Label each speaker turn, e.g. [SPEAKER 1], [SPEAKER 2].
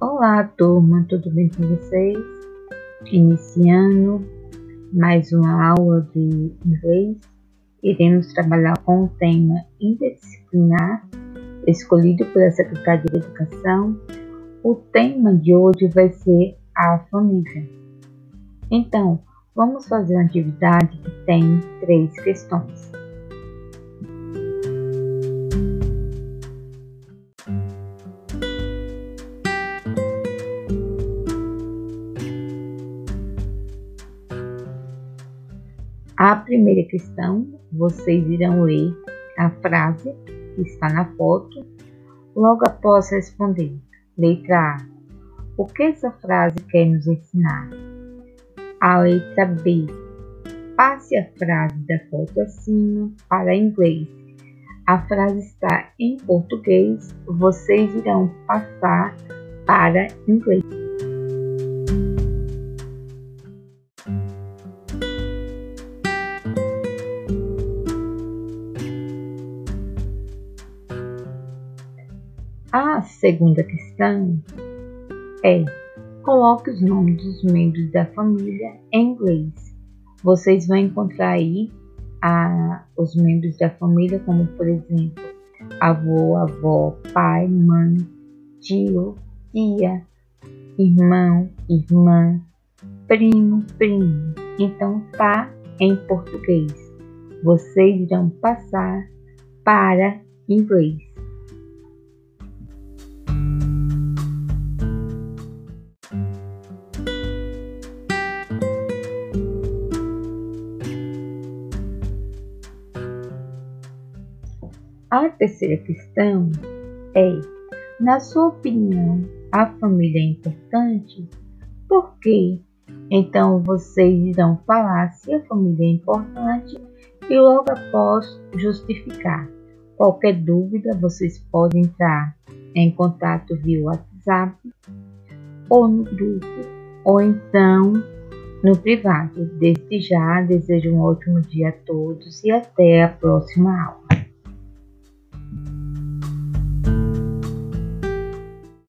[SPEAKER 1] Olá, turma, tudo bem com vocês? Iniciando mais uma aula de inglês, iremos trabalhar com o tema interdisciplinar escolhido pela Secretaria de Educação. O tema de hoje vai ser a família. Então, vamos fazer uma atividade que tem três questões. A primeira questão, vocês irão ler a frase que está na foto, logo após responder. Letra A. O que essa frase quer nos ensinar? A letra B. Passe a frase da foto acima para inglês. A frase está em português, vocês irão passar para inglês. A segunda questão é: coloque os nomes dos membros da família em inglês. Vocês vão encontrar aí a, os membros da família, como por exemplo, avô, avó, pai, mãe, tio, tia, irmão, irmã, primo, primo. Então tá em português. Vocês irão passar para inglês. A terceira questão é: na sua opinião, a família é importante? Por quê? Então vocês irão falar se a família é importante e logo após justificar. Qualquer dúvida, vocês podem entrar em contato via WhatsApp ou no grupo, ou então no privado. Desde já, desejo um ótimo dia a todos e até a próxima aula.